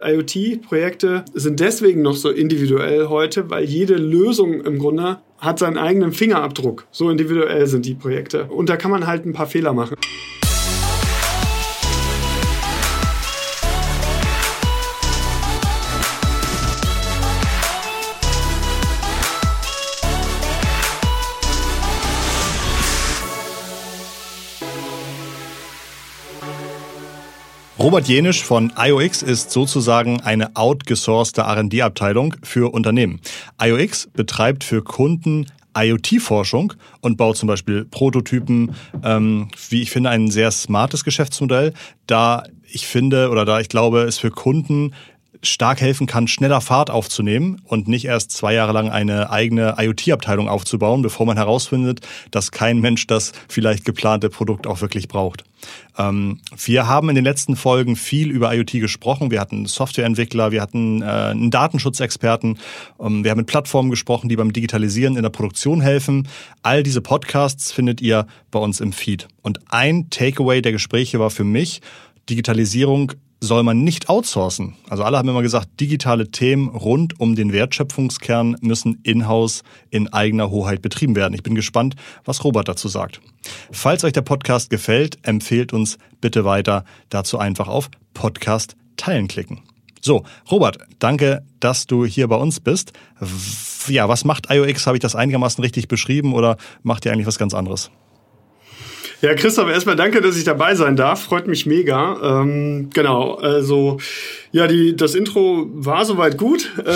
IoT-Projekte sind deswegen noch so individuell heute, weil jede Lösung im Grunde hat seinen eigenen Fingerabdruck. So individuell sind die Projekte. Und da kann man halt ein paar Fehler machen. Robert Jenisch von IOX ist sozusagen eine outgesourcete R&D-Abteilung für Unternehmen. IOX betreibt für Kunden IoT-Forschung und baut zum Beispiel Prototypen, ähm, wie ich finde, ein sehr smartes Geschäftsmodell, da ich finde oder da ich glaube, es für Kunden stark helfen kann, schneller Fahrt aufzunehmen und nicht erst zwei Jahre lang eine eigene IoT-Abteilung aufzubauen, bevor man herausfindet, dass kein Mensch das vielleicht geplante Produkt auch wirklich braucht. Ähm, wir haben in den letzten Folgen viel über IoT gesprochen. Wir hatten Softwareentwickler, wir hatten äh, einen Datenschutzexperten, ähm, wir haben mit Plattformen gesprochen, die beim Digitalisieren in der Produktion helfen. All diese Podcasts findet ihr bei uns im Feed. Und ein Takeaway der Gespräche war für mich, Digitalisierung soll man nicht outsourcen. Also alle haben immer gesagt, digitale Themen rund um den Wertschöpfungskern müssen in-house in eigener Hoheit betrieben werden. Ich bin gespannt, was Robert dazu sagt. Falls euch der Podcast gefällt, empfehlt uns bitte weiter. Dazu einfach auf Podcast teilen klicken. So, Robert, danke, dass du hier bei uns bist. Ja, was macht IOX? Habe ich das einigermaßen richtig beschrieben oder macht ihr eigentlich was ganz anderes? Ja, Christoph, erstmal danke, dass ich dabei sein darf. Freut mich mega. Ähm, genau, also ja, die, das Intro war soweit gut, äh,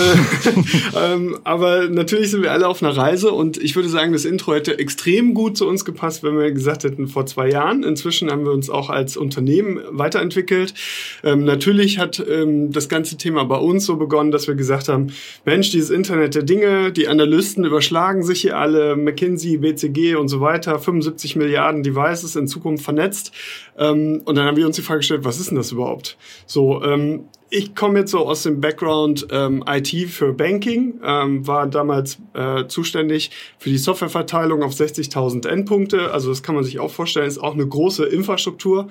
ähm, aber natürlich sind wir alle auf einer Reise und ich würde sagen, das Intro hätte extrem gut zu uns gepasst, wenn wir gesagt hätten vor zwei Jahren. Inzwischen haben wir uns auch als Unternehmen weiterentwickelt. Ähm, natürlich hat ähm, das ganze Thema bei uns so begonnen, dass wir gesagt haben, Mensch, dieses Internet der Dinge, die Analysten überschlagen sich hier alle, McKinsey, BCG und so weiter, 75 Milliarden Devices in Zukunft vernetzt. Ähm, und dann haben wir uns die Frage gestellt, was ist denn das überhaupt? So, ähm, ich komme jetzt so aus dem Background ähm, IT für Banking, ähm, war damals äh, zuständig für die Softwareverteilung auf 60.000 Endpunkte. Also das kann man sich auch vorstellen, ist auch eine große Infrastruktur.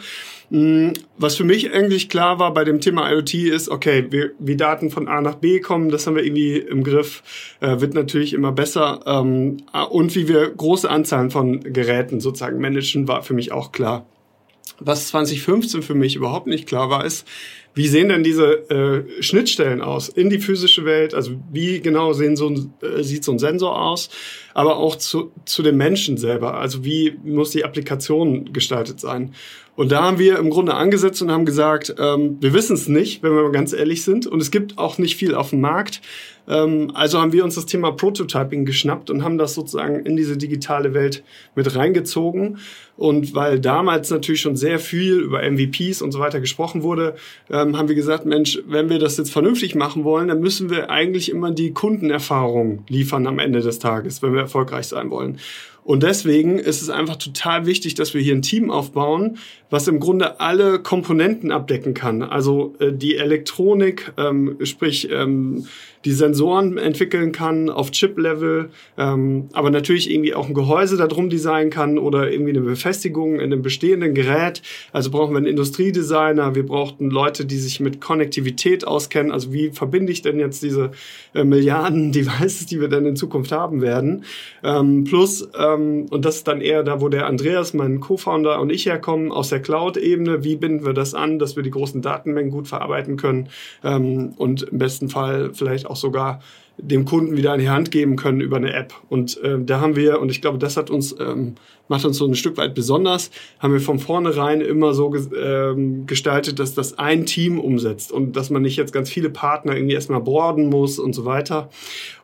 Mhm. Was für mich eigentlich klar war bei dem Thema IoT ist, okay, wir, wie Daten von A nach B kommen, das haben wir irgendwie im Griff, äh, wird natürlich immer besser. Ähm, und wie wir große Anzahlen von Geräten sozusagen managen, war für mich auch klar. Was 2015 für mich überhaupt nicht klar war, ist, wie sehen denn diese äh, Schnittstellen aus in die physische Welt? Also wie genau sehen so äh, sieht so ein Sensor aus? Aber auch zu, zu den Menschen selber. Also wie muss die Applikation gestaltet sein? Und da haben wir im Grunde angesetzt und haben gesagt, ähm, wir wissen es nicht, wenn wir mal ganz ehrlich sind. Und es gibt auch nicht viel auf dem Markt. Ähm, also haben wir uns das Thema Prototyping geschnappt und haben das sozusagen in diese digitale Welt mit reingezogen. Und weil damals natürlich schon sehr viel über MVPs und so weiter gesprochen wurde, ähm, haben wir gesagt, Mensch, wenn wir das jetzt vernünftig machen wollen, dann müssen wir eigentlich immer die Kundenerfahrung liefern am Ende des Tages, wenn wir erfolgreich sein wollen. Und deswegen ist es einfach total wichtig, dass wir hier ein Team aufbauen, was im Grunde alle Komponenten abdecken kann. Also äh, die Elektronik, ähm, sprich ähm, die Sensoren entwickeln kann auf Chip-Level, ähm, aber natürlich irgendwie auch ein Gehäuse darum designen kann oder irgendwie eine Befestigung in einem bestehenden Gerät. Also brauchen wir einen Industriedesigner, wir brauchten Leute, die sich mit Konnektivität auskennen. Also wie verbinde ich denn jetzt diese äh, Milliarden Devices, die wir dann in Zukunft haben werden? Ähm, plus, ähm, und das ist dann eher da, wo der Andreas, mein Co-Founder und ich herkommen, aus der Cloud-Ebene. Wie binden wir das an, dass wir die großen Datenmengen gut verarbeiten können ähm, und im besten Fall vielleicht auch sogar dem Kunden wieder an die Hand geben können über eine App. Und äh, da haben wir, und ich glaube, das hat uns ähm, macht uns so ein Stück weit besonders, haben wir von vornherein immer so ähm, gestaltet, dass das ein Team umsetzt und dass man nicht jetzt ganz viele Partner irgendwie erstmal borden muss und so weiter.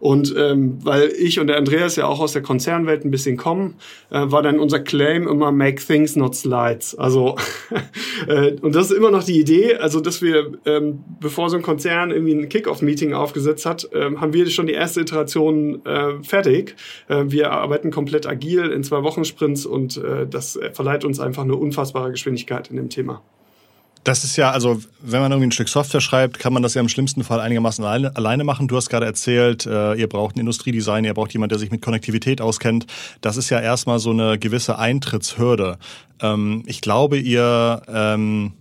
Und ähm, weil ich und der Andreas ja auch aus der Konzernwelt ein bisschen kommen, äh, war dann unser Claim immer Make Things Not Slides. Also äh, und das ist immer noch die Idee, also dass wir, ähm, bevor so ein Konzern irgendwie ein Kickoff-Meeting aufgesetzt hat, äh, haben wir schon die erste Iteration äh, fertig. Äh, wir arbeiten komplett agil in zwei Wochen Sprint Sprints und äh, das verleiht uns einfach eine unfassbare Geschwindigkeit in dem Thema. Das ist ja, also wenn man irgendwie ein Stück Software schreibt, kann man das ja im schlimmsten Fall einigermaßen alleine, alleine machen. Du hast gerade erzählt, äh, ihr braucht einen Industriedesign, ihr braucht jemanden, der sich mit Konnektivität auskennt. Das ist ja erstmal so eine gewisse Eintrittshürde. Ähm, ich glaube, ihr ähm,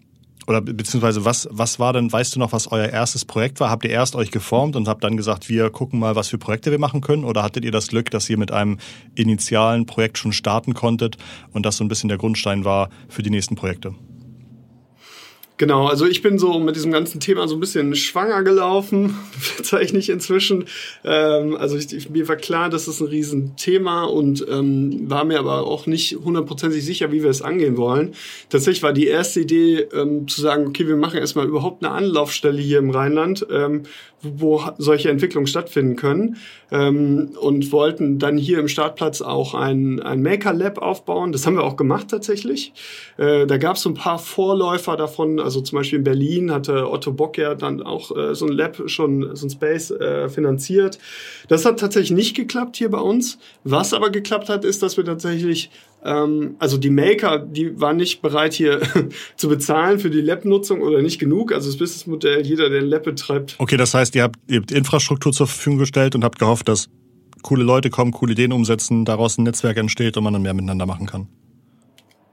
oder beziehungsweise was, was war denn, weißt du noch, was euer erstes Projekt war? Habt ihr erst euch geformt und habt dann gesagt, wir gucken mal, was für Projekte wir machen können? Oder hattet ihr das Glück, dass ihr mit einem initialen Projekt schon starten konntet und das so ein bisschen der Grundstein war für die nächsten Projekte? Genau, also ich bin so mit diesem ganzen Thema so ein bisschen schwanger gelaufen, bezeichne ich inzwischen. Ähm, also ich, ich, mir war klar, das ist ein Riesenthema und ähm, war mir aber auch nicht hundertprozentig sicher, wie wir es angehen wollen. Tatsächlich war die erste Idee ähm, zu sagen, okay, wir machen erstmal überhaupt eine Anlaufstelle hier im Rheinland, ähm, wo solche Entwicklungen stattfinden können ähm, und wollten dann hier im Startplatz auch ein, ein Maker Lab aufbauen. Das haben wir auch gemacht tatsächlich. Äh, da gab es so ein paar Vorläufer davon, also zum Beispiel in Berlin hatte Otto Bock ja dann auch äh, so ein Lab schon, so ein Space äh, finanziert. Das hat tatsächlich nicht geklappt hier bei uns. Was aber geklappt hat, ist, dass wir tatsächlich also die Maker, die waren nicht bereit hier zu bezahlen für die Lab-Nutzung oder nicht genug. Also das Businessmodell, jeder, der ein Lab betreibt. Okay, das heißt, ihr habt, ihr habt Infrastruktur zur Verfügung gestellt und habt gehofft, dass coole Leute kommen, coole Ideen umsetzen, daraus ein Netzwerk entsteht und man dann mehr miteinander machen kann.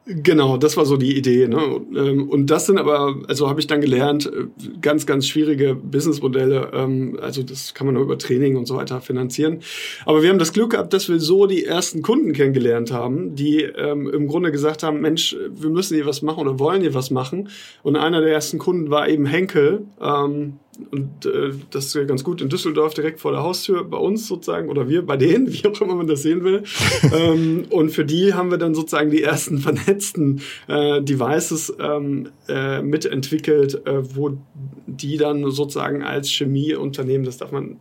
Genau, das war so die Idee. Ne? Ähm, und das sind aber, also habe ich dann gelernt, äh, ganz, ganz schwierige Businessmodelle. Ähm, also das kann man nur über Training und so weiter finanzieren. Aber wir haben das Glück gehabt, dass wir so die ersten Kunden kennengelernt haben, die ähm, im Grunde gesagt haben, Mensch, wir müssen hier was machen oder wollen hier was machen. Und einer der ersten Kunden war eben Henkel. Ähm, und äh, das ist ja ganz gut in Düsseldorf direkt vor der Haustür bei uns sozusagen oder wir bei denen, wie auch immer man das sehen will. ähm, und für die haben wir dann sozusagen die ersten vernetzten äh, Devices ähm, äh, mitentwickelt, äh, wo die dann sozusagen als Chemieunternehmen, das darf man,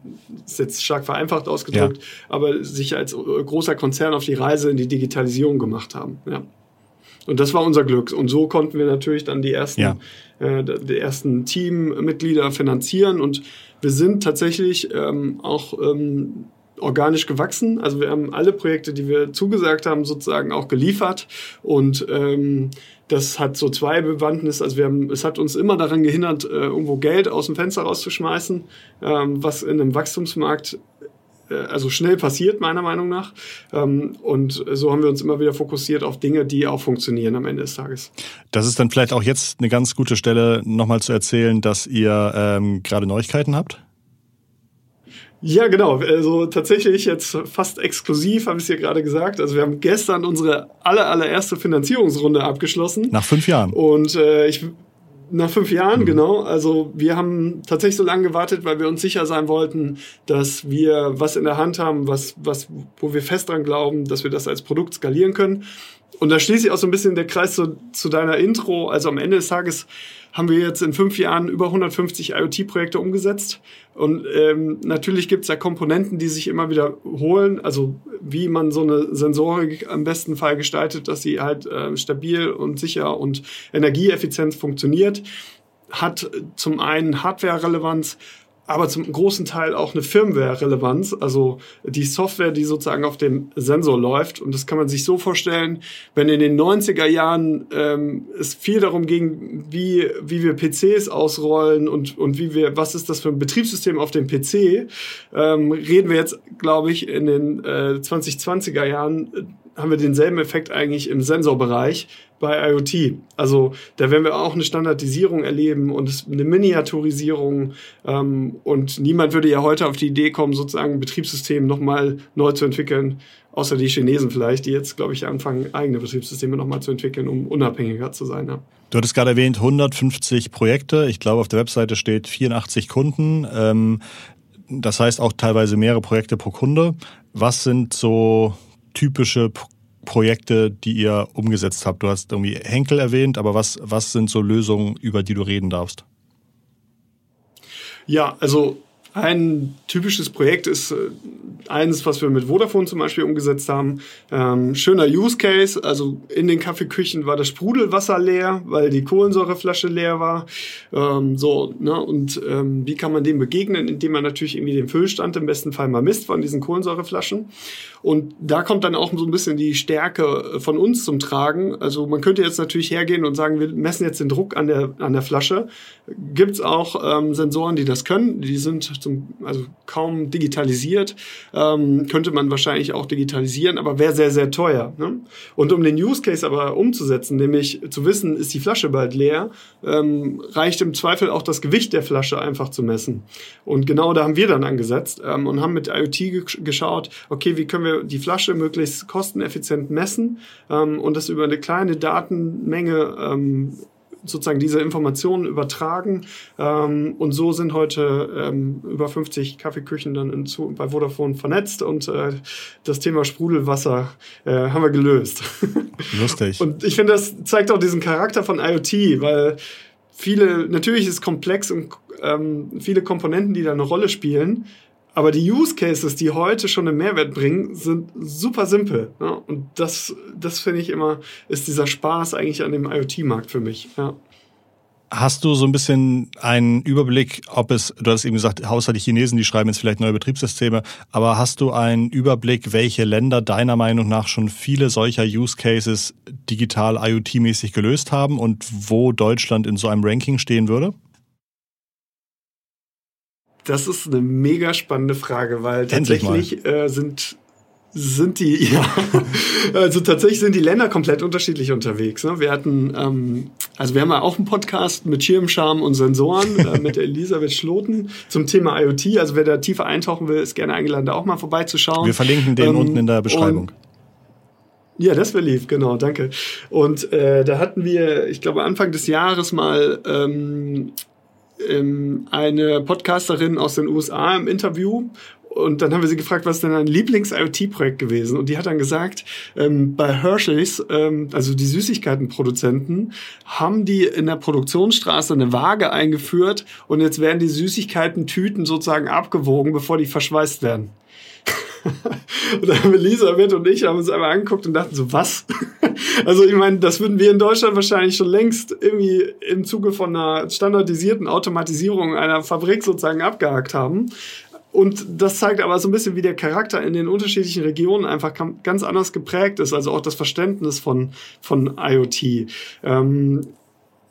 ist jetzt stark vereinfacht ausgedrückt, ja. aber sich als großer Konzern auf die Reise in die Digitalisierung gemacht haben. Ja. Und das war unser Glück. Und so konnten wir natürlich dann die ersten, ja. äh, die ersten Teammitglieder finanzieren. Und wir sind tatsächlich ähm, auch ähm, organisch gewachsen. Also wir haben alle Projekte, die wir zugesagt haben, sozusagen auch geliefert. Und ähm, das hat so zwei Bewandtnisse. Also wir haben, es hat uns immer daran gehindert, äh, irgendwo Geld aus dem Fenster rauszuschmeißen, ähm, was in einem Wachstumsmarkt also schnell passiert, meiner Meinung nach. Ähm, und so haben wir uns immer wieder fokussiert auf Dinge, die auch funktionieren am Ende des Tages. Das ist dann vielleicht auch jetzt eine ganz gute Stelle, nochmal zu erzählen, dass ihr ähm, gerade Neuigkeiten habt. Ja, genau. Also tatsächlich jetzt fast exklusiv, habe ich es ja gerade gesagt. Also wir haben gestern unsere aller, allererste Finanzierungsrunde abgeschlossen. Nach fünf Jahren. Und äh, ich nach fünf Jahren, mhm. genau. Also wir haben tatsächlich so lange gewartet, weil wir uns sicher sein wollten, dass wir was in der Hand haben, was, was, wo wir fest dran glauben, dass wir das als Produkt skalieren können. Und da schließe ich auch so ein bisschen der Kreis zu, zu deiner Intro. Also am Ende des Tages haben wir jetzt in fünf Jahren über 150 IoT-Projekte umgesetzt. Und ähm, natürlich gibt es da Komponenten, die sich immer wieder holen. Also wie man so eine Sensorik am besten Fall gestaltet, dass sie halt äh, stabil und sicher und energieeffizient funktioniert, hat zum einen Hardware-Relevanz, aber zum großen Teil auch eine Firmware-Relevanz, also die Software, die sozusagen auf dem Sensor läuft. Und das kann man sich so vorstellen, wenn in den 90er Jahren ähm, es viel darum ging, wie, wie wir PCs ausrollen und, und wie wir, was ist das für ein Betriebssystem auf dem PC, ähm, reden wir jetzt, glaube ich, in den äh, 2020er Jahren haben wir denselben Effekt eigentlich im Sensorbereich bei IoT. Also da werden wir auch eine Standardisierung erleben und eine Miniaturisierung. Ähm, und niemand würde ja heute auf die Idee kommen, sozusagen ein Betriebssystem nochmal neu zu entwickeln, außer die Chinesen vielleicht, die jetzt, glaube ich, anfangen, eigene Betriebssysteme nochmal zu entwickeln, um unabhängiger zu sein. Ja. Du hattest gerade erwähnt, 150 Projekte. Ich glaube, auf der Webseite steht 84 Kunden. Ähm, das heißt auch teilweise mehrere Projekte pro Kunde. Was sind so typische Projekte, die ihr umgesetzt habt? Du hast irgendwie Henkel erwähnt, aber was, was sind so Lösungen, über die du reden darfst? Ja, also ein typisches Projekt ist äh, eines, was wir mit Vodafone zum Beispiel umgesetzt haben. Ähm, schöner Use Case, also in den Kaffeeküchen war das Sprudelwasser leer, weil die Kohlensäureflasche leer war. Ähm, so, ne? Und ähm, wie kann man dem begegnen? Indem man natürlich irgendwie den Füllstand im besten Fall mal misst von diesen Kohlensäureflaschen. Und da kommt dann auch so ein bisschen die Stärke von uns zum Tragen. Also man könnte jetzt natürlich hergehen und sagen, wir messen jetzt den Druck an der, an der Flasche. Gibt's auch ähm, Sensoren, die das können. Die sind zum, also kaum digitalisiert. ähm, könnte man wahrscheinlich auch digitalisieren, aber wäre sehr, sehr teuer. Ne? Und um den Use Case aber umzusetzen, nämlich zu wissen, ist die Flasche bald leer, ähm, reicht im Zweifel auch das Gewicht der Flasche einfach zu messen. Und genau da haben wir dann angesetzt ähm, und haben mit IoT geschaut, okay, wie können wir die Flasche möglichst kosteneffizient messen ähm, und das über eine kleine Datenmenge ähm, sozusagen diese Informationen übertragen. Ähm, und so sind heute ähm, über 50 Kaffeeküchen dann in, zu, bei Vodafone vernetzt und äh, das Thema Sprudelwasser äh, haben wir gelöst. Lustig. und ich finde, das zeigt auch diesen Charakter von IoT, weil viele, natürlich ist komplex und ähm, viele Komponenten, die da eine Rolle spielen. Aber die Use Cases, die heute schon einen Mehrwert bringen, sind super simpel. Ja? Und das, das finde ich immer, ist dieser Spaß eigentlich an dem IoT-Markt für mich. Ja. Hast du so ein bisschen einen Überblick, ob es, du hast eben gesagt, die Chinesen, die schreiben jetzt vielleicht neue Betriebssysteme, aber hast du einen Überblick, welche Länder deiner Meinung nach schon viele solcher Use Cases digital IoT-mäßig gelöst haben und wo Deutschland in so einem Ranking stehen würde? Das ist eine mega spannende Frage, weil tatsächlich äh, sind sind die, ja, also tatsächlich sind die Länder komplett unterschiedlich unterwegs. Ne? Wir hatten, ähm, also wir haben ja auch einen Podcast mit Schirmscham und Sensoren äh, mit Elisabeth Schloten zum Thema IoT. Also wer da tiefer eintauchen will, ist gerne eingeladen, da auch mal vorbeizuschauen. Wir verlinken den ähm, unten in der Beschreibung. Ja, das wäre lieb, genau, danke. Und äh, da hatten wir, ich glaube, Anfang des Jahres mal ähm, ähm, eine Podcasterin aus den USA im Interview und dann haben wir sie gefragt, was ist denn ein Lieblings-IoT-Projekt gewesen? Und die hat dann gesagt, ähm, bei Hershey's, ähm, also die Süßigkeitenproduzenten, haben die in der Produktionsstraße eine Waage eingeführt und jetzt werden die Süßigkeiten-Tüten sozusagen abgewogen, bevor die verschweißt werden. und Elisabeth und ich haben uns einmal angeguckt und dachten so, was? also ich meine, das würden wir in Deutschland wahrscheinlich schon längst irgendwie im Zuge von einer standardisierten Automatisierung einer Fabrik sozusagen abgehakt haben. Und das zeigt aber so ein bisschen, wie der Charakter in den unterschiedlichen Regionen einfach ganz anders geprägt ist, also auch das Verständnis von, von IoT. Ähm,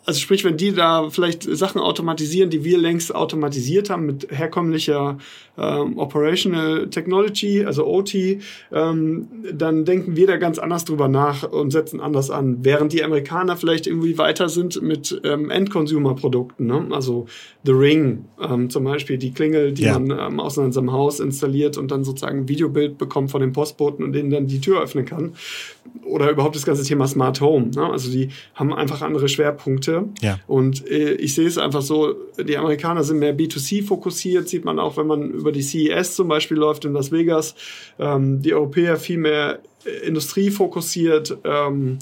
also sprich, wenn die da vielleicht Sachen automatisieren, die wir längst automatisiert haben mit herkömmlicher ähm, Operational Technology, also OT, ähm, dann denken wir da ganz anders drüber nach und setzen anders an. Während die Amerikaner vielleicht irgendwie weiter sind mit ähm, End-Consumer-Produkten, ne? also The Ring ähm, zum Beispiel, die Klingel, die ja. man ähm, aus seinem Haus installiert und dann sozusagen ein Videobild bekommt von dem Postboten und denen dann die Tür öffnen kann. Oder überhaupt das ganze Thema Smart Home. Ne? Also die haben einfach andere Schwerpunkte. Ja. Und äh, ich sehe es einfach so, die Amerikaner sind mehr B2C fokussiert, sieht man auch, wenn man über die CES zum Beispiel läuft in Las Vegas. Ähm, die Europäer viel mehr äh, Industrie fokussiert. Ähm,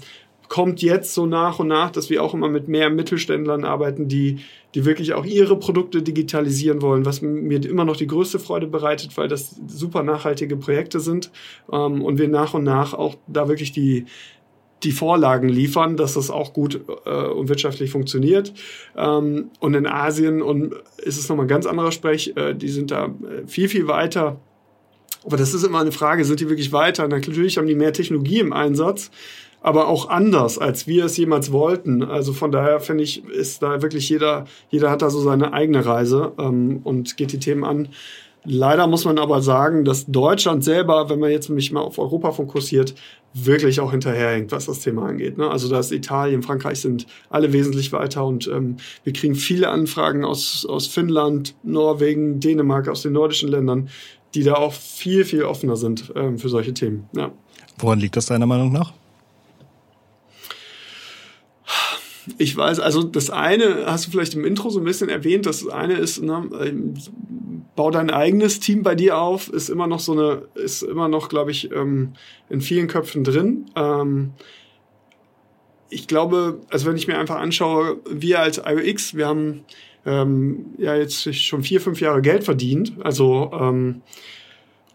kommt jetzt so nach und nach, dass wir auch immer mit mehr Mittelständlern arbeiten, die, die wirklich auch ihre Produkte digitalisieren wollen, was mir immer noch die größte Freude bereitet, weil das super nachhaltige Projekte sind ähm, und wir nach und nach auch da wirklich die, die Vorlagen liefern, dass das auch gut äh, und wirtschaftlich funktioniert. Ähm, und in Asien und ist es nochmal ein ganz anderer Sprech, äh, die sind da äh, viel, viel weiter. Aber das ist immer eine Frage, sind die wirklich weiter? Natürlich haben die mehr Technologie im Einsatz, aber auch anders, als wir es jemals wollten. Also von daher finde ich, ist da wirklich jeder, jeder hat da so seine eigene Reise ähm, und geht die Themen an. Leider muss man aber sagen, dass Deutschland selber, wenn man jetzt mich mal auf Europa fokussiert, wirklich auch hinterherhängt, was das Thema angeht. Ne? Also da ist Italien, Frankreich sind alle wesentlich weiter und ähm, wir kriegen viele Anfragen aus, aus Finnland, Norwegen, Dänemark, aus den nordischen Ländern, die da auch viel, viel offener sind ähm, für solche Themen. Ja. Woran liegt das deiner Meinung nach? Ich weiß, also das eine hast du vielleicht im Intro so ein bisschen erwähnt, das eine ist, ne, ähm, bau dein eigenes Team bei dir auf, ist immer noch so eine, ist immer noch, glaube ich, ähm, in vielen Köpfen drin. Ähm, ich glaube, also wenn ich mir einfach anschaue, wir als IOX, wir haben ähm, ja jetzt schon vier, fünf Jahre Geld verdient. Also ähm,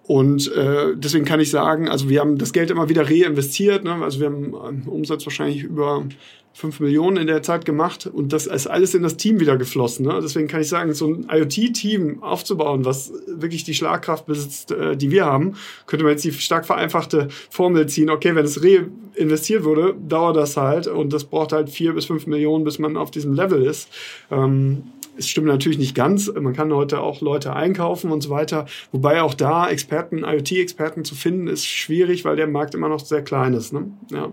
und äh, deswegen kann ich sagen, also wir haben das Geld immer wieder reinvestiert. Ne? Also wir haben einen Umsatz wahrscheinlich über 5 Millionen in der Zeit gemacht und das ist alles in das Team wieder geflossen. Ne? Deswegen kann ich sagen, so ein IoT-Team aufzubauen, was wirklich die Schlagkraft besitzt, äh, die wir haben, könnte man jetzt die stark vereinfachte Formel ziehen. Okay, wenn es reinvestiert wurde, dauert das halt und das braucht halt vier bis fünf Millionen, bis man auf diesem Level ist. Ähm, es stimmt natürlich nicht ganz. Man kann heute auch Leute einkaufen und so weiter. Wobei auch da Experten, IoT-Experten zu finden, ist schwierig, weil der Markt immer noch sehr klein ist. Ne? Ja.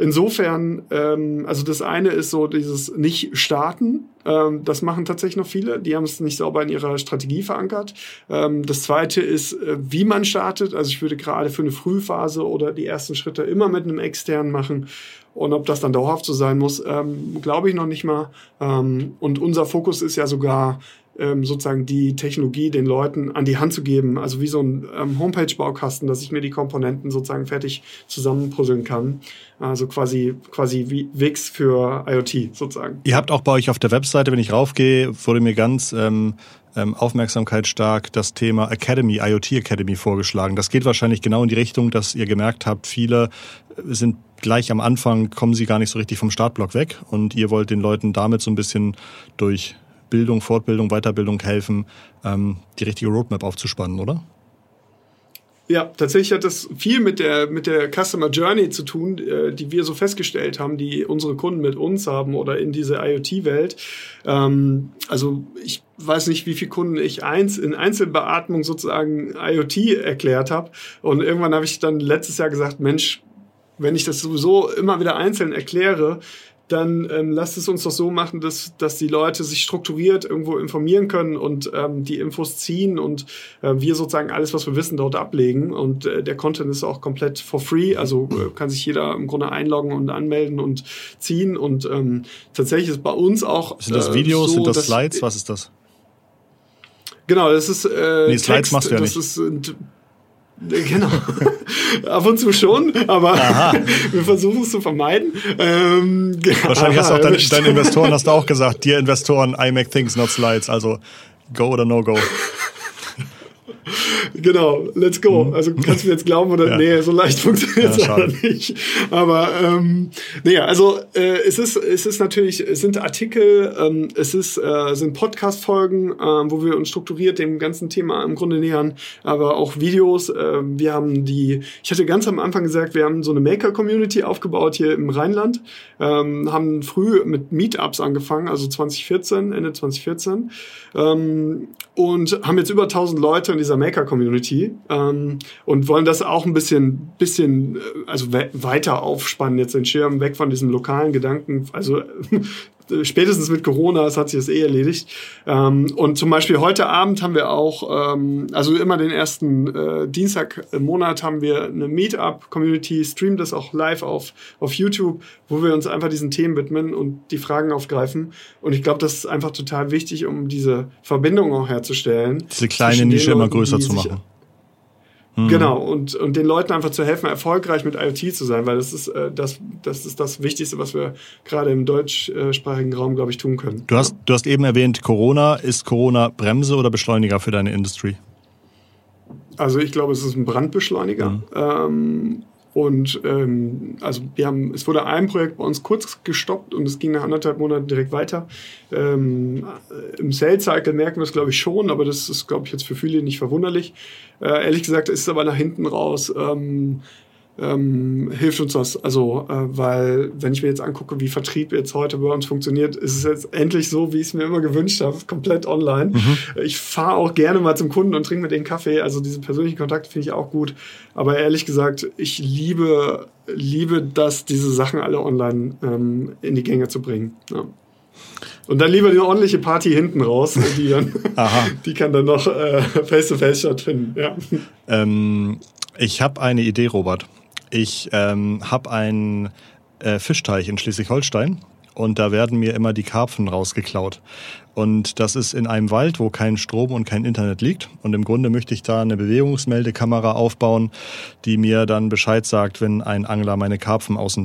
Insofern, ähm, also das eine ist so dieses nicht starten. Ähm, das machen tatsächlich noch viele. Die haben es nicht sauber in ihrer Strategie verankert. Ähm, das zweite ist, äh, wie man startet. Also ich würde gerade für eine Frühphase oder die ersten Schritte immer mit einem externen machen. Und ob das dann dauerhaft so sein muss, ähm, glaube ich noch nicht mal. Ähm, und unser Fokus ist ja sogar ähm, sozusagen die Technologie den Leuten an die Hand zu geben. Also wie so ein ähm, Homepage-Baukasten, dass ich mir die Komponenten sozusagen fertig zusammenpuzzeln kann. Also quasi, quasi wie Wix für IoT sozusagen. Ihr habt auch bei euch auf der Webseite, wenn ich raufgehe, wurde mir ganz ähm, ähm, aufmerksamkeitsstark das Thema Academy, IoT Academy vorgeschlagen. Das geht wahrscheinlich genau in die Richtung, dass ihr gemerkt habt, viele sind gleich am Anfang, kommen sie gar nicht so richtig vom Startblock weg und ihr wollt den Leuten damit so ein bisschen durch Bildung, Fortbildung, Weiterbildung helfen, ähm, die richtige Roadmap aufzuspannen, oder? Ja, tatsächlich hat das viel mit der, mit der Customer Journey zu tun, äh, die wir so festgestellt haben, die unsere Kunden mit uns haben oder in diese IoT-Welt. Ähm, also ich weiß nicht, wie viele Kunden ich eins in Einzelbeatmung sozusagen IoT erklärt habe. Und irgendwann habe ich dann letztes Jahr gesagt, Mensch, wenn ich das sowieso immer wieder einzeln erkläre, dann ähm, lasst es uns doch so machen, dass, dass die Leute sich strukturiert irgendwo informieren können und ähm, die Infos ziehen und äh, wir sozusagen alles, was wir wissen, dort ablegen. Und äh, der Content ist auch komplett for free, also äh, kann sich jeder im Grunde einloggen und anmelden und ziehen. Und ähm, tatsächlich ist bei uns auch. Sind das äh, Videos, so, sind das Slides? Was ist das? Genau, das ist äh, nee, Slides Text, machst du ja nicht. ist Genau. Ab und zu schon, aber wir versuchen es zu vermeiden. Ähm, Wahrscheinlich hast du auch deine, deine Investoren hast du auch gesagt, dir Investoren, I make things, not slides. Also go oder no go. Genau, let's go. Mhm. Also kannst du mir jetzt glauben oder ja. nee, so leicht funktioniert es ja, aber nicht. Aber ähm, nee, also äh, es ist es ist natürlich es sind Artikel, ähm, es ist äh, sind Podcast Folgen, äh, wo wir uns strukturiert dem ganzen Thema im Grunde nähern, aber auch Videos. Äh, wir haben die ich hatte ganz am Anfang gesagt, wir haben so eine Maker Community aufgebaut hier im Rheinland, ähm, haben früh mit Meetups angefangen, also 2014, Ende 2014 ähm, und haben jetzt über 1000 Leute in dieser Maker-Community ähm, und wollen das auch ein bisschen, bisschen äh, also we weiter aufspannen, jetzt den Schirm weg von diesem lokalen Gedanken. Also spätestens mit Corona, es hat sich das eh erledigt. Ähm, und zum Beispiel heute Abend haben wir auch, ähm, also immer den ersten äh, Dienstag im Monat haben wir eine Meetup-Community, streamt das auch live auf, auf YouTube, wo wir uns einfach diesen Themen widmen und die Fragen aufgreifen. Und ich glaube, das ist einfach total wichtig, um diese Verbindung auch herzustellen. Diese kleine Nische immer größer zu machen. Mhm. Genau, und, und den Leuten einfach zu helfen, erfolgreich mit IoT zu sein, weil das ist, äh, das, das, ist das Wichtigste, was wir gerade im deutschsprachigen Raum, glaube ich, tun können. Du hast, du hast eben erwähnt, Corona. Ist Corona Bremse oder Beschleuniger für deine Industrie? Also ich glaube, es ist ein Brandbeschleuniger. Mhm. Ähm, und ähm, also wir haben, es wurde ein Projekt bei uns kurz gestoppt und es ging nach anderthalb Monaten direkt weiter. Ähm, Im Sales Cycle merken wir es, glaube ich, schon, aber das ist, glaube ich, jetzt für viele nicht verwunderlich. Äh, ehrlich gesagt ist es aber nach hinten raus ähm, ähm, hilft uns das. Also, äh, weil, wenn ich mir jetzt angucke, wie Vertrieb jetzt heute bei uns funktioniert, ist es jetzt endlich so, wie ich es mir immer gewünscht habe, komplett online. Mhm. Ich fahre auch gerne mal zum Kunden und trinke mit denen Kaffee. Also diese persönlichen Kontakte finde ich auch gut. Aber ehrlich gesagt, ich liebe, liebe das, diese Sachen alle online ähm, in die Gänge zu bringen. Ja. Und dann lieber die ordentliche Party hinten raus, die, dann, die kann dann noch äh, face-to-face stattfinden. Ja. Ähm, ich habe eine Idee, Robert. Ich ähm, habe einen äh, Fischteich in Schleswig-Holstein und da werden mir immer die Karpfen rausgeklaut. Und das ist in einem Wald, wo kein Strom und kein Internet liegt. Und im Grunde möchte ich da eine Bewegungsmeldekamera aufbauen, die mir dann Bescheid sagt, wenn ein Angler meine Karpfen aus,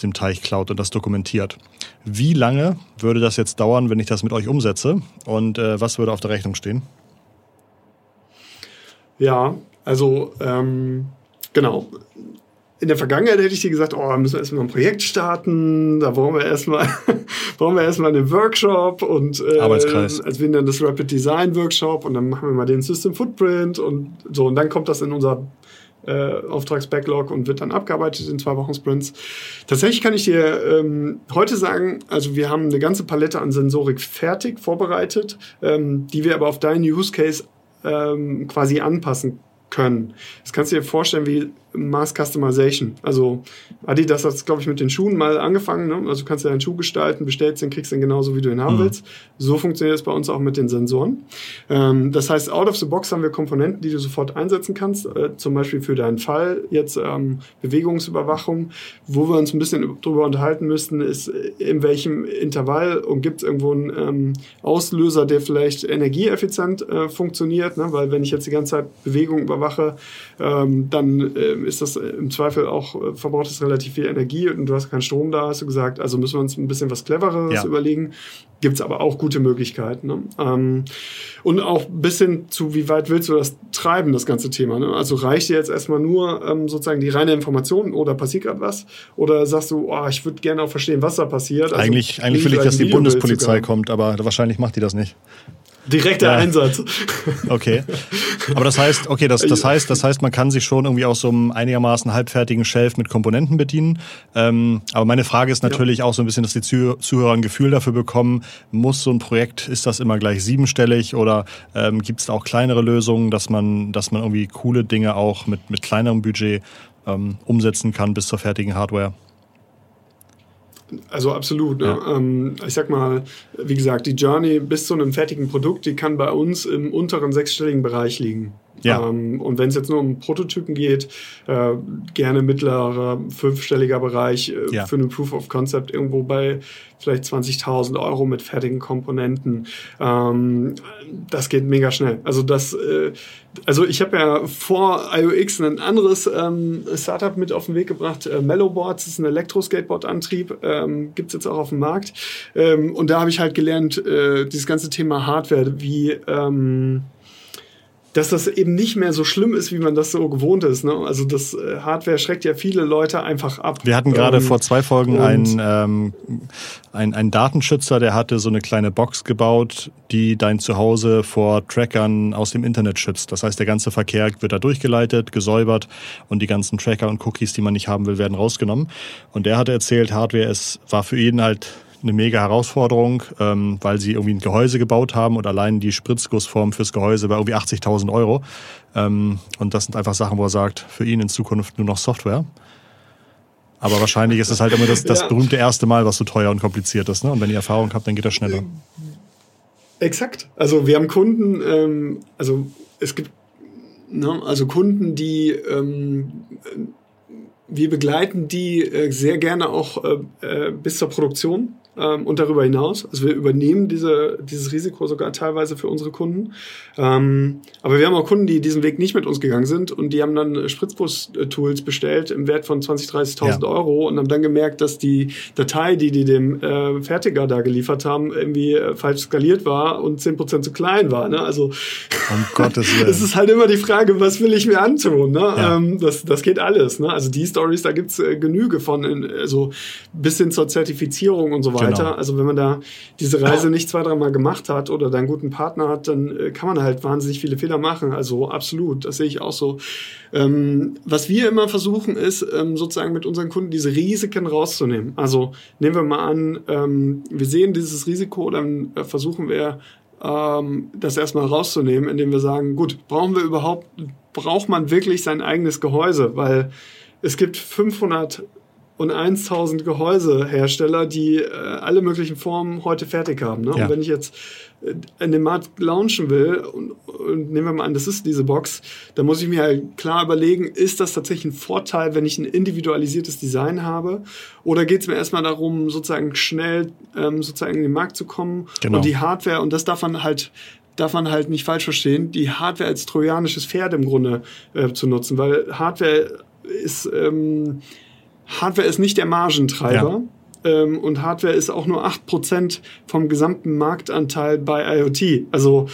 dem Teich klaut und das dokumentiert. Wie lange würde das jetzt dauern, wenn ich das mit euch umsetze? Und äh, was würde auf der Rechnung stehen? Ja, also ähm, genau in der Vergangenheit hätte ich dir gesagt, oh, müssen wir erstmal ein Projekt starten, da brauchen wir erstmal, brauchen wir erstmal einen Workshop und äh, Arbeitskreis. als wir dann das Rapid Design Workshop und dann machen wir mal den System Footprint und so und dann kommt das in unser äh, Auftragsbacklog und wird dann abgearbeitet in zwei Wochen Sprints. Tatsächlich kann ich dir ähm, heute sagen, also wir haben eine ganze Palette an Sensorik fertig vorbereitet, ähm, die wir aber auf deinen Use Case ähm, quasi anpassen können. Das kannst du dir vorstellen wie Mass Customization. Also Adidas hat es, glaube ich, mit den Schuhen mal angefangen. Ne? Also du kannst ja einen Schuh gestalten, bestellst den, kriegst den genauso, wie du ihn haben mhm. willst. So funktioniert es bei uns auch mit den Sensoren. Ähm, das heißt, out of the box haben wir Komponenten, die du sofort einsetzen kannst. Äh, zum Beispiel für deinen Fall jetzt ähm, Bewegungsüberwachung. Wo wir uns ein bisschen drüber unterhalten müssten, ist in welchem Intervall und gibt es irgendwo einen ähm, Auslöser, der vielleicht energieeffizient äh, funktioniert. Ne? Weil wenn ich jetzt die ganze Zeit Bewegung überwache, ähm, dann äh, ist das im Zweifel auch, äh, verbraucht es relativ viel Energie und du hast keinen Strom da, hast du gesagt. Also müssen wir uns ein bisschen was Clevereres ja. überlegen. Gibt es aber auch gute Möglichkeiten. Ne? Ähm, und auch ein bisschen zu, wie weit willst du das treiben, das ganze Thema. Ne? Also reicht dir jetzt erstmal nur ähm, sozusagen die reine Information oder passiert gerade was? Oder sagst du, oh, ich würde gerne auch verstehen, was da passiert? Also eigentlich eigentlich will ich, dass die Bundespolizei kommt, aber wahrscheinlich macht die das nicht. Direkter ja. Einsatz. Okay. Aber das heißt, okay, das, das heißt, das heißt, man kann sich schon irgendwie aus so einem einigermaßen halbfertigen Shelf mit Komponenten bedienen. Ähm, aber meine Frage ist natürlich ja. auch so ein bisschen, dass die Zuhörer ein Gefühl dafür bekommen, muss so ein Projekt, ist das immer gleich siebenstellig oder ähm, gibt es da auch kleinere Lösungen, dass man, dass man irgendwie coole Dinge auch mit, mit kleinerem Budget ähm, umsetzen kann bis zur fertigen Hardware? Also absolut. Ne? Ja. Ähm, ich sag mal, wie gesagt, die Journey bis zu einem fertigen Produkt, die kann bei uns im unteren sechsstelligen Bereich liegen. Ja. Ähm, und wenn es jetzt nur um Prototypen geht, äh, gerne mittlerer, fünfstelliger Bereich äh, ja. für einen Proof of Concept irgendwo bei vielleicht 20.000 Euro mit fertigen Komponenten. Ähm, das geht mega schnell. Also das, äh, also ich habe ja vor IOX ein anderes ähm, Startup mit auf den Weg gebracht. Äh, Mellowboards ist ein Elektro-Skateboard-Antrieb, ähm, gibt jetzt auch auf dem Markt. Ähm, und da habe ich halt gelernt, äh, dieses ganze Thema Hardware, wie ähm, dass das eben nicht mehr so schlimm ist, wie man das so gewohnt ist. Ne? Also das äh, Hardware schreckt ja viele Leute einfach ab. Wir hatten gerade ähm, vor zwei Folgen einen, ähm, einen, einen Datenschützer, der hatte so eine kleine Box gebaut, die dein Zuhause vor Trackern aus dem Internet schützt. Das heißt, der ganze Verkehr wird da durchgeleitet, gesäubert und die ganzen Tracker und Cookies, die man nicht haben will, werden rausgenommen. Und der hatte erzählt, Hardware es war für ihn halt eine mega Herausforderung, ähm, weil sie irgendwie ein Gehäuse gebaut haben und allein die Spritzgussform fürs Gehäuse war irgendwie 80.000 Euro. Ähm, und das sind einfach Sachen, wo er sagt, für ihn in Zukunft nur noch Software. Aber wahrscheinlich ist es halt immer das, das ja. berühmte erste Mal, was so teuer und kompliziert ist. Ne? Und wenn ihr Erfahrung habt, dann geht das schneller. Exakt. Also wir haben Kunden, ähm, also es gibt ne, also Kunden, die ähm, wir begleiten die äh, sehr gerne auch äh, äh bis zur Produktion ähm, und darüber hinaus. Also wir übernehmen diese, dieses Risiko sogar teilweise für unsere Kunden. Ähm, aber wir haben auch Kunden, die diesen Weg nicht mit uns gegangen sind und die haben dann Spritzbus-Tools bestellt im Wert von 20.000, 30.000 ja. Euro und haben dann gemerkt, dass die Datei, die die dem äh, Fertiger da geliefert haben, irgendwie äh, falsch skaliert war und 10% zu klein war. Ne? Also um Gottes Willen. es ist halt immer die Frage, was will ich mir antun? Ne? Ja. Ähm, das, das geht alles. Ne? Also die Stories, da gibt's äh, Genüge von, in, also bis hin zur Zertifizierung und so weiter weiter. Genau. Also wenn man da diese Reise nicht zwei, dreimal gemacht hat oder da einen guten Partner hat, dann äh, kann man halt wahnsinnig viele Fehler machen. Also absolut, das sehe ich auch so. Ähm, was wir immer versuchen, ist ähm, sozusagen mit unseren Kunden diese Risiken rauszunehmen. Also nehmen wir mal an, ähm, wir sehen dieses Risiko, dann äh, versuchen wir ähm, das erstmal rauszunehmen, indem wir sagen, gut, brauchen wir überhaupt, braucht man wirklich sein eigenes Gehäuse? Weil es gibt 500 und 1000 Gehäusehersteller, die äh, alle möglichen Formen heute fertig haben. Ne? Ja. Und wenn ich jetzt äh, in den Markt launchen will und, und, nehmen wir mal an, das ist diese Box, dann muss ich mir halt klar überlegen, ist das tatsächlich ein Vorteil, wenn ich ein individualisiertes Design habe? Oder geht es mir erstmal darum, sozusagen schnell ähm, sozusagen in den Markt zu kommen genau. und die Hardware, und das darf man halt darf man halt nicht falsch verstehen, die Hardware als trojanisches Pferd im Grunde äh, zu nutzen, weil Hardware ist ähm, Hardware ist nicht der Margentreiber. Ja. Ähm, und Hardware ist auch nur 8% vom gesamten Marktanteil bei IoT. Also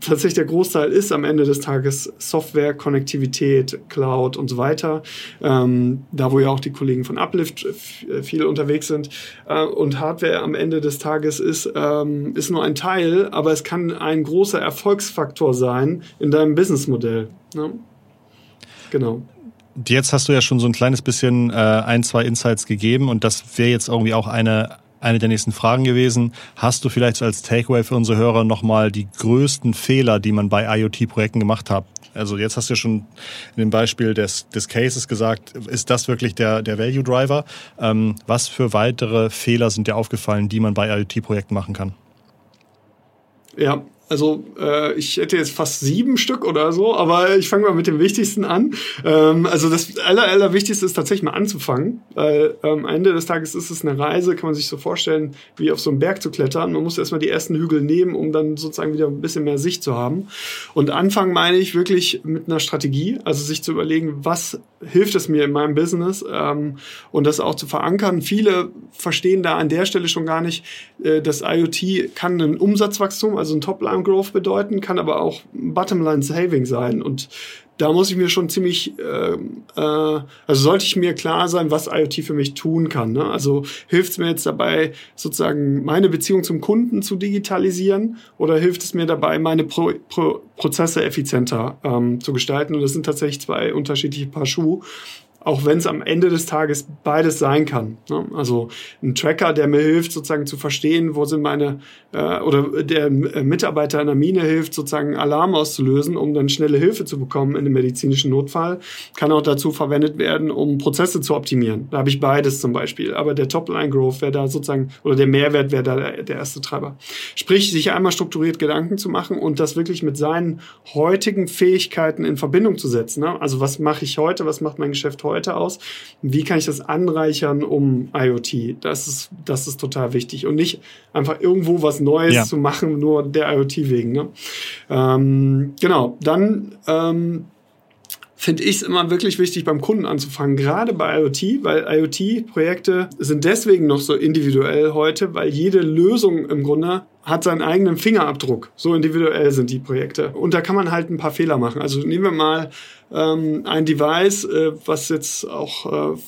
tatsächlich der Großteil ist am Ende des Tages Software, Konnektivität, Cloud und so weiter. Ähm, da wo ja auch die Kollegen von Uplift viel unterwegs sind. Äh, und Hardware am Ende des Tages ist, ähm, ist nur ein Teil, aber es kann ein großer Erfolgsfaktor sein in deinem Businessmodell. Ne? Genau jetzt hast du ja schon so ein kleines bisschen äh, ein, zwei Insights gegeben und das wäre jetzt irgendwie auch eine eine der nächsten Fragen gewesen. Hast du vielleicht als Takeaway für unsere Hörer nochmal die größten Fehler, die man bei IoT-Projekten gemacht hat? Also jetzt hast du ja schon in dem Beispiel des, des Cases gesagt, ist das wirklich der, der Value Driver? Ähm, was für weitere Fehler sind dir aufgefallen, die man bei IoT-Projekten machen kann? Ja, also äh, ich hätte jetzt fast sieben Stück oder so, aber ich fange mal mit dem Wichtigsten an. Ähm, also das aller, aller Wichtigste ist tatsächlich mal anzufangen, weil ähm, am Ende des Tages ist es eine Reise, kann man sich so vorstellen, wie auf so einen Berg zu klettern. Man muss erstmal die ersten Hügel nehmen, um dann sozusagen wieder ein bisschen mehr Sicht zu haben. Und anfangen meine ich wirklich mit einer Strategie, also sich zu überlegen, was hilft es mir in meinem Business ähm, und das auch zu verankern. Viele verstehen da an der Stelle schon gar nicht, äh, dass IoT kann ein Umsatzwachstum, also ein Top-Line Growth bedeuten, kann aber auch Bottomline Saving sein. Und da muss ich mir schon ziemlich, äh, äh, also sollte ich mir klar sein, was IoT für mich tun kann. Ne? Also hilft es mir jetzt dabei, sozusagen meine Beziehung zum Kunden zu digitalisieren oder hilft es mir dabei, meine Pro Pro Prozesse effizienter ähm, zu gestalten? Und das sind tatsächlich zwei unterschiedliche Paar Schuhe auch wenn es am Ende des Tages beides sein kann. Ne? Also ein Tracker, der mir hilft, sozusagen zu verstehen, wo sind meine, äh, oder der äh, Mitarbeiter in der Mine hilft, sozusagen Alarm auszulösen, um dann schnelle Hilfe zu bekommen in einem medizinischen Notfall, kann auch dazu verwendet werden, um Prozesse zu optimieren. Da habe ich beides zum Beispiel. Aber der Top-Line-Growth wäre da sozusagen, oder der Mehrwert wäre da der, der erste Treiber. Sprich, sich einmal strukturiert Gedanken zu machen und das wirklich mit seinen heutigen Fähigkeiten in Verbindung zu setzen. Ne? Also was mache ich heute, was macht mein Geschäft heute? Heute aus? Wie kann ich das anreichern um IoT? Das ist, das ist total wichtig und nicht einfach irgendwo was Neues ja. zu machen, nur der IoT wegen. Ne? Ähm, genau, dann ähm, finde ich es immer wirklich wichtig, beim Kunden anzufangen, gerade bei IoT, weil IoT-Projekte sind deswegen noch so individuell heute, weil jede Lösung im Grunde hat seinen eigenen Fingerabdruck. So individuell sind die Projekte. Und da kann man halt ein paar Fehler machen. Also nehmen wir mal ähm, ein Device, äh, was jetzt auch äh,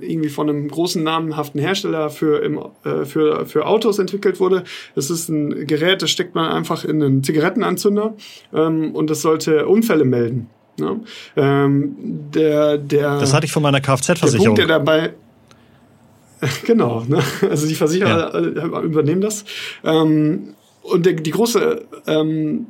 irgendwie von einem großen namenhaften Hersteller für, im, äh, für, für Autos entwickelt wurde. Das ist ein Gerät, das steckt man einfach in einen Zigarettenanzünder ähm, und das sollte Unfälle melden. Ne? Ähm, der, der, das hatte ich von meiner Kfz-Versicherung. Der Punkt, der dabei genau, ne? also die Versicherer ja. übernehmen das. Ähm, und der, die große, ähm,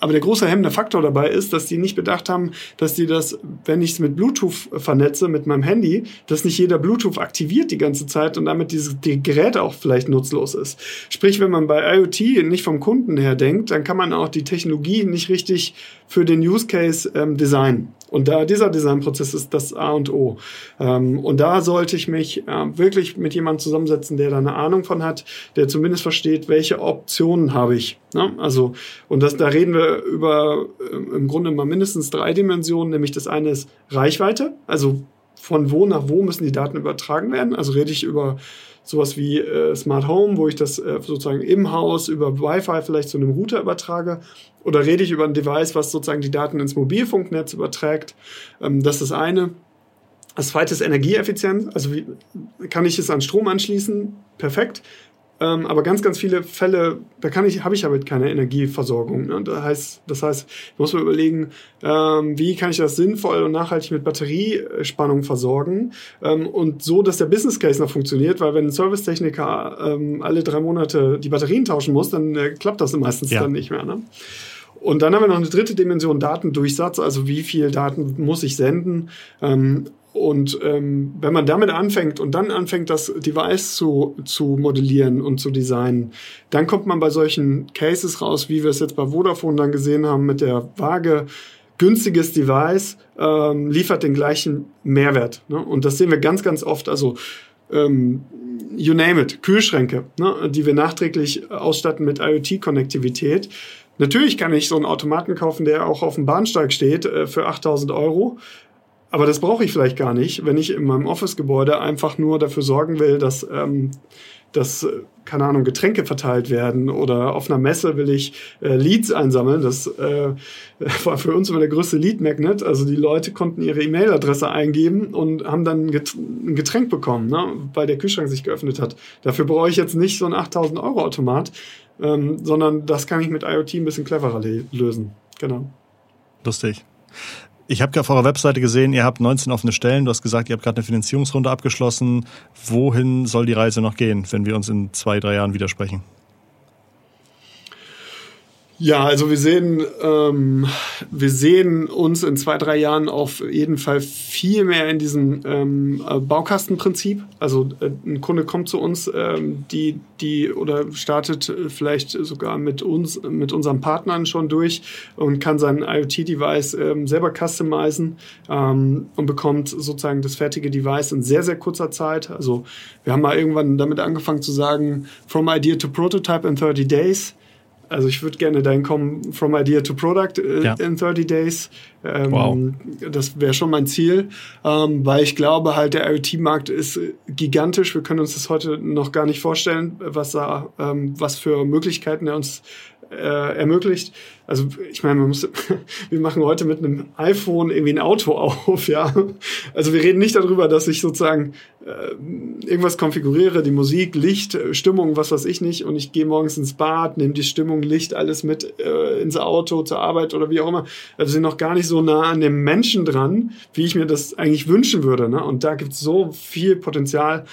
aber der große hemmende Faktor dabei ist, dass die nicht bedacht haben, dass die das, wenn ich es mit Bluetooth vernetze, mit meinem Handy, dass nicht jeder Bluetooth aktiviert die ganze Zeit und damit dieses die Gerät auch vielleicht nutzlos ist. Sprich, wenn man bei IoT nicht vom Kunden her denkt, dann kann man auch die Technologie nicht richtig für den Use Case ähm, designen. Und da dieser Designprozess ist das A und O. Ähm, und da sollte ich mich äh, wirklich mit jemandem zusammensetzen, der da eine Ahnung von hat, der zumindest versteht, welche Optionen habe ich. Ne? Also, und das, da reden wir über äh, im Grunde mal mindestens drei Dimensionen, nämlich das eine ist Reichweite, also von wo nach wo müssen die Daten übertragen werden. Also rede ich über sowas wie äh, Smart Home, wo ich das äh, sozusagen im Haus über Wi-Fi vielleicht zu einem Router übertrage. Oder rede ich über ein Device, was sozusagen die Daten ins Mobilfunknetz überträgt. Ähm, das ist das eine. Das zweite ist Energieeffizienz. Also wie, kann ich es an Strom anschließen? Perfekt. Ähm, aber ganz, ganz viele Fälle, da kann ich, habe ich damit keine Energieversorgung. Ne? Das heißt, das heißt, ich muss mir überlegen, ähm, wie kann ich das sinnvoll und nachhaltig mit Batteriespannung versorgen ähm, und so, dass der Business Case noch funktioniert, weil wenn ein Servicetechniker ähm, alle drei Monate die Batterien tauschen muss, dann äh, klappt das meistens ja. dann nicht mehr. Ne? Und dann haben wir noch eine dritte Dimension, Datendurchsatz, also wie viel Daten muss ich senden. Ähm, und ähm, wenn man damit anfängt und dann anfängt, das Device zu, zu modellieren und zu designen, dann kommt man bei solchen Cases raus, wie wir es jetzt bei Vodafone dann gesehen haben mit der Waage. Günstiges Device ähm, liefert den gleichen Mehrwert. Ne? Und das sehen wir ganz, ganz oft. Also ähm, you name it, Kühlschränke, ne? die wir nachträglich ausstatten mit IoT-Konnektivität. Natürlich kann ich so einen Automaten kaufen, der auch auf dem Bahnsteig steht, äh, für 8000 Euro. Aber das brauche ich vielleicht gar nicht, wenn ich in meinem Office-Gebäude einfach nur dafür sorgen will, dass, ähm, dass, keine Ahnung, Getränke verteilt werden oder auf einer Messe will ich äh, Leads einsammeln. Das äh, war für uns immer der größte Lead-Magnet. Also die Leute konnten ihre E-Mail-Adresse eingeben und haben dann ein Getränk bekommen, ne, weil der Kühlschrank sich geöffnet hat. Dafür brauche ich jetzt nicht so einen 8000 Euro Automat, ähm, sondern das kann ich mit IoT ein bisschen cleverer lösen. Genau. Lustig. Ich habe auf eurer Webseite gesehen, ihr habt 19 offene Stellen. Du hast gesagt, ihr habt gerade eine Finanzierungsrunde abgeschlossen. Wohin soll die Reise noch gehen, wenn wir uns in zwei, drei Jahren widersprechen? Ja, also wir sehen, ähm, wir sehen uns in zwei, drei Jahren auf jeden Fall viel mehr in diesem ähm, äh, Baukastenprinzip. Also äh, ein Kunde kommt zu uns, ähm, die, die oder startet vielleicht sogar mit uns, mit unseren Partnern schon durch und kann sein IoT-Device ähm, selber customizen ähm, und bekommt sozusagen das fertige Device in sehr, sehr kurzer Zeit. Also wir haben mal irgendwann damit angefangen zu sagen, from idea to prototype in 30 days. Also ich würde gerne dahin kommen, from idea to product äh, ja. in 30 days. Ähm, wow. Das wäre schon mein Ziel, ähm, weil ich glaube halt, der IoT-Markt ist gigantisch. Wir können uns das heute noch gar nicht vorstellen, was da, ähm, was für Möglichkeiten er uns äh, ermöglicht. Also ich meine, man muss, wir machen heute mit einem iPhone irgendwie ein Auto auf, ja. Also wir reden nicht darüber, dass ich sozusagen äh, irgendwas konfiguriere, die Musik, Licht, Stimmung, was weiß ich nicht, und ich gehe morgens ins Bad, nehme die Stimmung, Licht, alles mit äh, ins Auto, zur Arbeit oder wie auch immer. Also wir sind noch gar nicht so nah an dem Menschen dran, wie ich mir das eigentlich wünschen würde. Ne? Und da gibt es so viel Potenzial.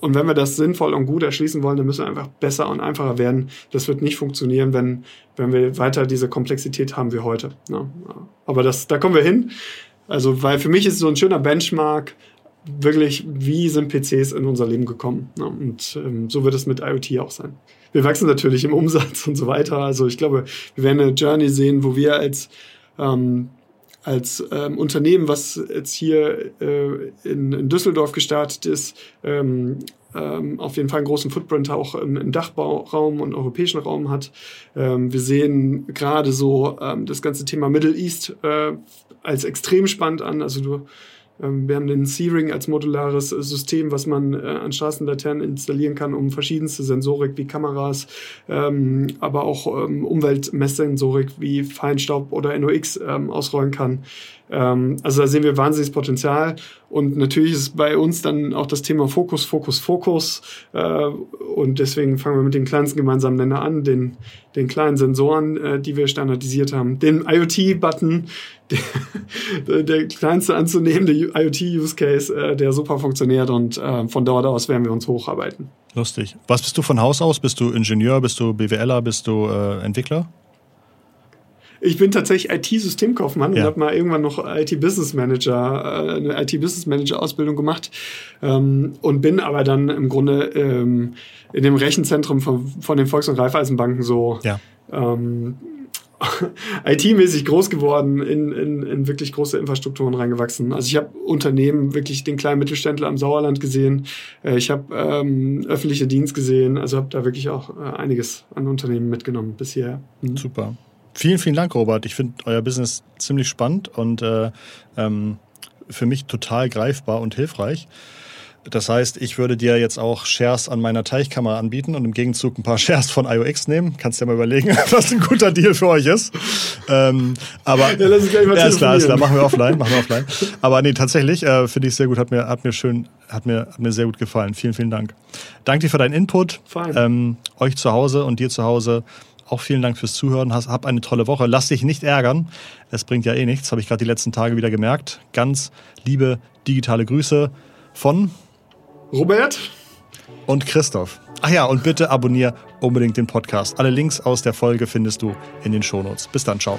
Und wenn wir das sinnvoll und gut erschließen wollen, dann müssen wir einfach besser und einfacher werden. Das wird nicht funktionieren, wenn, wenn wir weiter diese Komplexität haben wie heute. Ne? Aber das, da kommen wir hin. Also, weil für mich ist so ein schöner Benchmark, wirklich, wie sind PCs in unser Leben gekommen. Ne? Und ähm, so wird es mit IoT auch sein. Wir wachsen natürlich im Umsatz und so weiter. Also ich glaube, wir werden eine Journey sehen, wo wir als ähm, als ähm, Unternehmen, was jetzt hier äh, in, in Düsseldorf gestartet ist, ähm, ähm, auf jeden Fall einen großen Footprint auch im, im Dachbauraum und europäischen Raum hat. Ähm, wir sehen gerade so ähm, das ganze Thema Middle East äh, als extrem spannend an. Also du wir haben den C-Ring als modulares System, was man äh, an Straßenlaternen installieren kann, um verschiedenste Sensorik wie Kameras, ähm, aber auch ähm, Umweltmesssensorik wie Feinstaub oder NOx ausrollen kann. also da sehen wir wahnsinniges Potenzial. Und natürlich ist bei uns dann auch das Thema Fokus, Fokus, Fokus. Äh, und deswegen fangen wir mit dem kleinsten gemeinsamen Nenner an, den, den kleinen Sensoren, äh, die wir standardisiert haben. Den IoT-Button, der, der kleinste anzunehmende IoT-Use-Case, äh, der super funktioniert und äh, von dort aus werden wir uns hocharbeiten. Lustig. Was bist du von Haus aus? Bist du Ingenieur, bist du BWLer, bist du äh, Entwickler? Ich bin tatsächlich IT-Systemkaufmann ja. und habe mal irgendwann noch IT-Business Manager, äh, eine IT-Business Manager-Ausbildung gemacht ähm, und bin aber dann im Grunde ähm, in dem Rechenzentrum von, von den Volks- und Raiffeisenbanken so ja. ähm, IT-mäßig groß geworden, in, in, in wirklich große Infrastrukturen reingewachsen. Also ich habe Unternehmen, wirklich den kleinen Mittelständler am Sauerland gesehen. Äh, ich habe ähm, öffentliche Dienst gesehen. Also habe da wirklich auch äh, einiges an Unternehmen mitgenommen bisher. Mhm. Super. Vielen, vielen Dank, Robert. Ich finde euer Business ziemlich spannend und äh, ähm, für mich total greifbar und hilfreich. Das heißt, ich würde dir jetzt auch Shares an meiner Teichkamera anbieten und im Gegenzug ein paar Shares von IOX nehmen. Kannst dir mal überlegen, was ein guter Deal für euch ist. Ähm, aber ja, lass gleich mal ja, ist klar, ist klar, machen wir offline, machen wir offline. Aber nee, tatsächlich äh, finde ich sehr gut, hat mir, hat mir schön, hat mir, hat mir sehr gut gefallen. Vielen, vielen Dank. Danke dir für deinen Input. Ähm, euch zu Hause und dir zu Hause auch vielen Dank fürs Zuhören. Hab eine tolle Woche. Lass dich nicht ärgern. Es bringt ja eh nichts, habe ich gerade die letzten Tage wieder gemerkt. Ganz liebe digitale Grüße von Robert und Christoph. Ach ja, und bitte abonniere unbedingt den Podcast. Alle Links aus der Folge findest du in den Shownotes. Bis dann, ciao.